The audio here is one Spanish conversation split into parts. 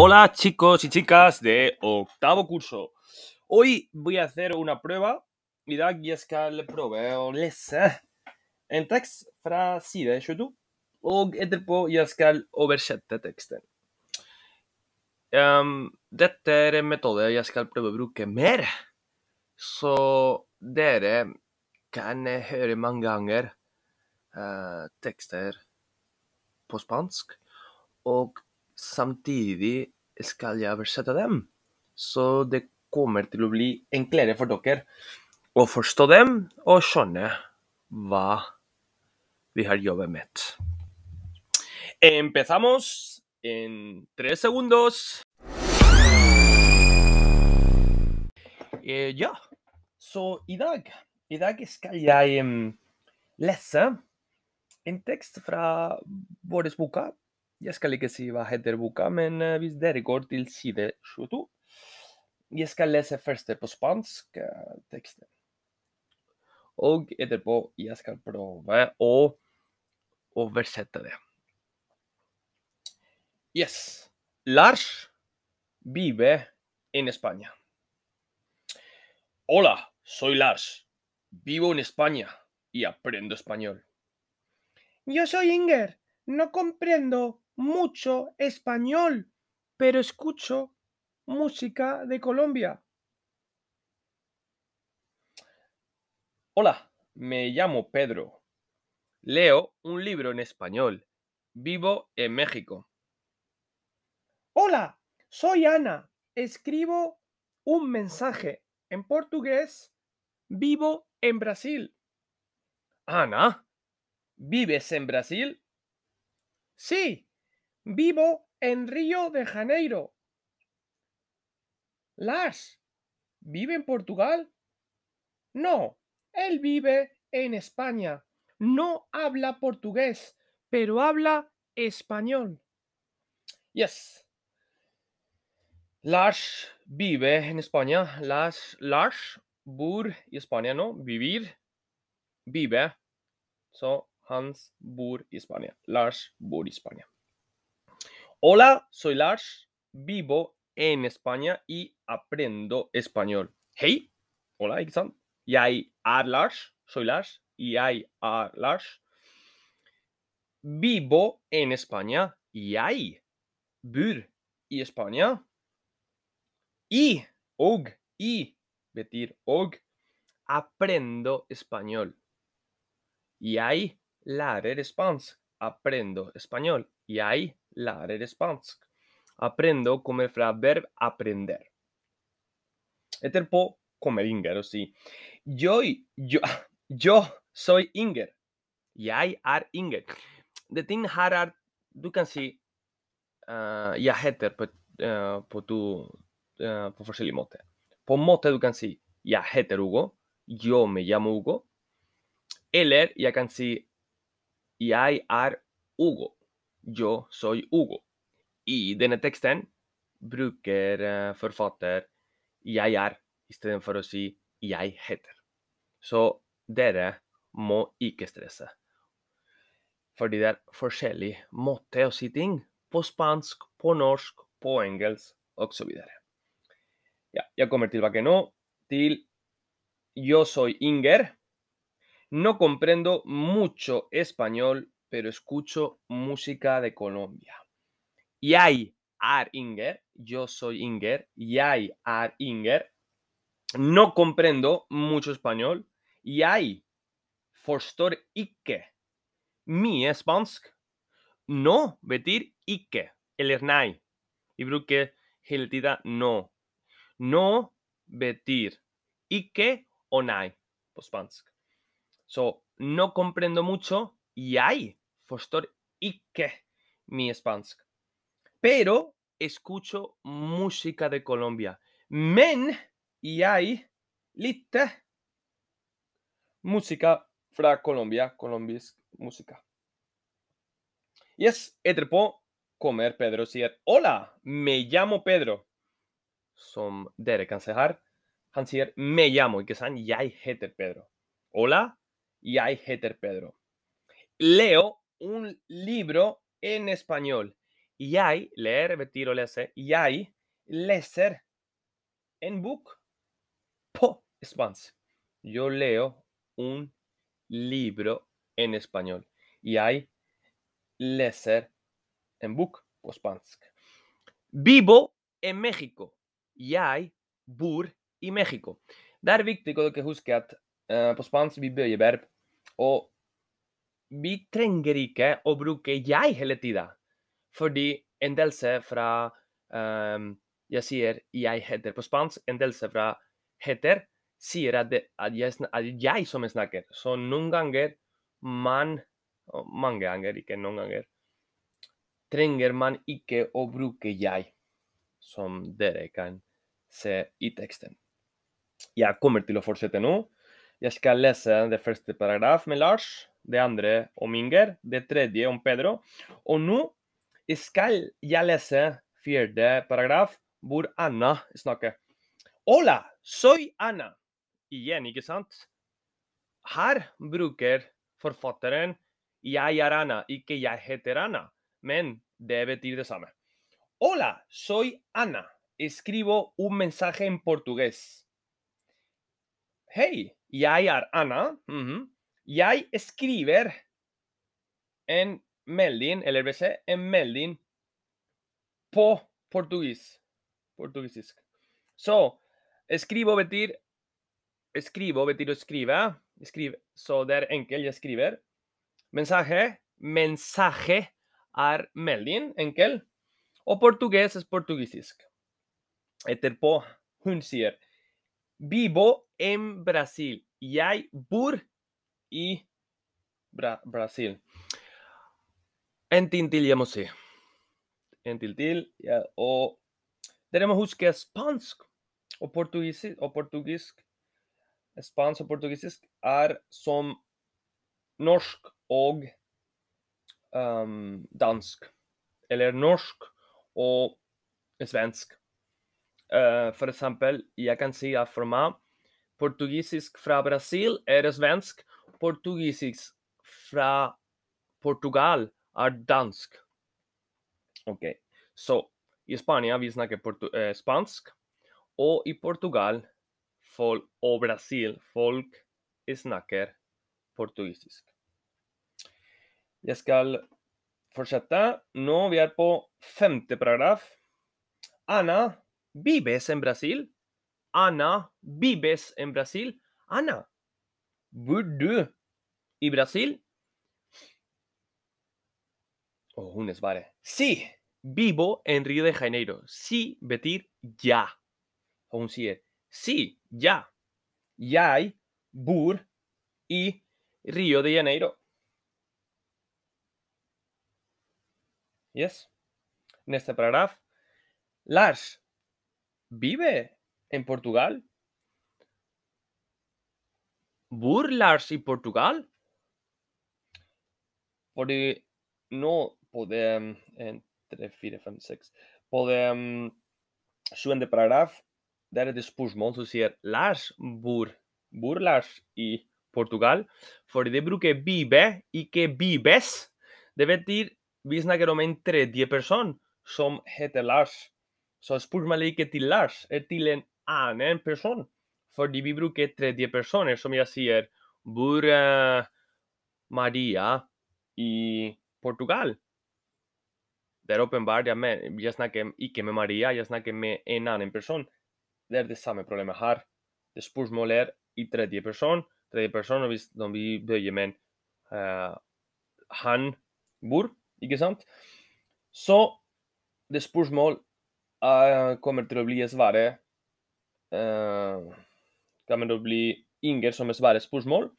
Hola chicos y chicas de octavo curso. Hoy voy a hacer una prueba I dag jeg skal prøve å lese en tekst fra side 22. Og etterpå jeg skal oversette teksten. Um, dette er en metode jeg skal prøve å bruke mer, så dere kan høre mange ganger uh, tekster på spansk. Og samtidig skal jeg oversette dem, så det kommer til å bli enklere for dere å forstå dem og skjønne hva vi har jobbet med. Empezamos en tres segundos. Eh, ja, så i dag, i dag skal jeg em, lese en tekst fra vår boka. Jeg skal ikke si hva heter boka, men eh, hvis dere går til side 22 Jeg skal lese først på spansk eh, teksten. Og etterpå jeg skal prøve å oversette det. Yes. Lars vive en España. Hola, soy Lars. Vivo en España y aprendo español. Yo soy Inger. No comprendo mucho español, pero escucho música de Colombia. Hola, me llamo Pedro. Leo un libro en español. Vivo en México. Hola, soy Ana. Escribo un mensaje en portugués. Vivo en Brasil. Ana, ¿vives en Brasil? Sí, vivo en Río de Janeiro. Lars, ¿vive en Portugal? No, él vive en España. No habla portugués, pero habla español. Yes. Lars vive en España. Lars, Lars bor i Spania nå. Vivir. Vive. Så Hans bor i Spania. Lars bor i. Hola, soy Lars. Vivo en España y aprendo español. Hei. Hola, ikke sant? Jeg er Lars. Soy Lars. Jeg er Lars. Vivo en España. Jeg bor i Spania. Y, og, y, betyr og, aprendo español. Jeg lærer spansk. Aprendo español. Jeg lærer spansk. Aprendo kommer fra verb aprender. Etterpå kommer Inger og sier yo, yo, yo soy Inger. Jeg er Inger. Det ting her er Du kan si eh, jeg heter på, eh, på, to, eh, på forskjellige måter. På du kan si jeg heter Hugo. Yo me llamo Hugo. Eller jeg kan si jeg er Hugo. Yo soy Hugo. I denne teksten bruker eh, forfatter jeg er istedenfor å si jeg heter. Så dere må ikke stresse. Fordi det er forskjellig måte å si ting på spansk, på norsk, på engelsk osv. Ja, jeg kommer tilbake nå til Yo soy Inger. No comprendo mucho español, pero escucho música de Colombia. Jeg er Inger. Yo soy Inger. Jeg er Inger. No comprendo mucho español. Jeg forstår ikke mye spansk. No betyr ikke eller nei. Vi bruker hele tida no. No betyr ikke og nei Så no comprendo mucho. Jeg forstår ikke mye spansk. Pero escucho música de Colombia. Men jeg lytter música fra Colombia, colombisk música. Yes, etterpå kommer Pedro Hola, me llamo Pedro. Som dere kan se her. Han sier me llamo, ikke sant? Jeg heter Pedro. Hola, jeg heter Pedro. Leo un libro en español. Jeg ler betyr å lese. Jeg leser en bok på spansk. Yo leo un libro en español. Jeg leser en bok på spansk. Vivo en México. Jeg bor i Mexico. Det er viktig å dere på spansk vi bøyer verb, og vi trenger ikke å bruke jeg hele tida. Fordi en delse fra um, Jeg sier jeg heter på spansk, en delse fra heter sier at det at jeg, at jeg som snakker. Så noen ganger man Mange ganger, ikke noen ganger. Trenger man ikke å bruke jeg, som dere kan se i teksten. Jeg kommer til å fortsette nå. Jeg skal lese det første paragraf med Lars, det andre om Inger, det tredje om Pedro. Og nå skal jeg lese fjerde paragraf, hvor Anna snakker. Hola, soy Anna. Igjen, ikke sant? Her bruker forfatteren jeg er Anna, ikke jeg heter Anna, men det betyr det samme. Hola, soy Ana. Escribo un mensaje en portugués. Hei, jeg er Anna. Mhm. Jeg skriver en melding, eller vil si, en melding på portugis. Portugisisk. Så, escribo betyr Escribo betyr å skrive. Skrive. Så det. Mensaje. Mensaje er melding, enkel. Og portugis er portugisisk. Etterpå, hun sier Vivo en Brasil. Jeg bor i Bra Brasil. En ting til jeg må si. En til til. Ja, og dere må huske spansk og portugisisk. Og portugisisk. Spansk og portugisisk er som norsk og um, dansk. Eller norsk og svensk. Uh, for eksempel, jeg kan si at for meg portugisisk fra Brasil er svensk. Portugisisk fra Portugal er dansk. Ok, så i Spania vi snakker eh, spansk, og i Portugal folk, og Brasil folk snakker portugisisk. Jeg skal fortsette. Nå vi er på femte paragraf. Ana, vives en Brasil? Ana, vives en Brasil? Ana, bor du Brasil? Og hun svarer sí, vivo en Rio de Janeiro. Sí betyr ja. Og hun sier sí, ja. Jeg bor i Rio de Janeiro. Yes. Neste paragraf. Lars vive en Portugal. Bor Lars i Portugal? Fordi nå på det um, en, tre, fire, fem, seks På det sjuende paragraf, der er det spørsmål som sier Lars bor, bor Lars i Portugal? Fordi det bruker vive, ikke vives. Det betyr vi snakker om en tredje person som heter Lars. Så spørsmålet er ikke til Lars, er til en annen person. Fordi vi bruker tredje personer, som jeg sier, bor uh, Maria i Portugal? Det er åpenbart, jeg, jeg snakker ikke med Maria, jeg snakker med en annen person. Det er det samme problemet her. Det spørsmålet er i tredje person. Tredje person, hvis vi, bøyer med uh, han bor, ikke sant? Så det spørsmål uh, kommer til å bli svaret eh, Kommer til å bli Inger som svarer spørsmål,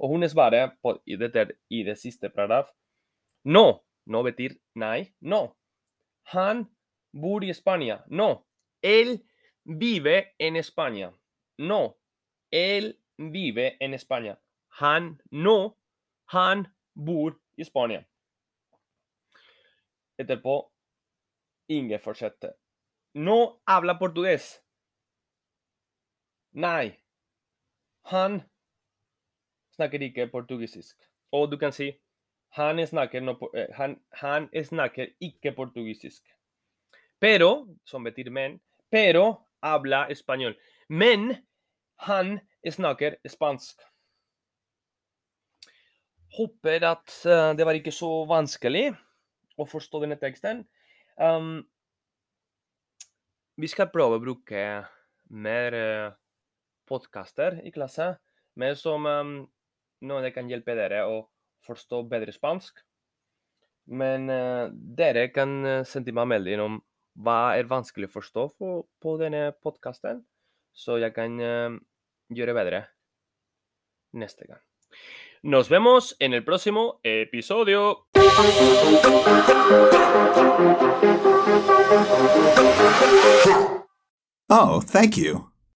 og hun svarer på dette i det siste paragraf. No. No betyr nei. No. Han bor i Spania. No. Él vive en España. No. Él vive en España. Han no. Han bor i Spania. Etterpå Inge fortsetter. No habla portugués. Nei. Han snakker ikke portugisisk. Og du kan si Han snakker, no, eh, han, han snakker ikke portugisisk. Pero, som betyr men, pero habla español. Men han snakker spansk. Håper at eh, det var ikke så vanskelig å forstå denne teksten. Um, vi skal prøve å bruke mer uh, podkaster i klasse, men som um, noen kan hjelpe dere å forstå bedre spansk. Men uh, dere kan uh, sende meg melding om hva er vanskelig å forstå på, på denne podkasten, så jeg kan uh, gjøre bedre neste gang. Nos vemos en el próximo episodio. Oh, thank you.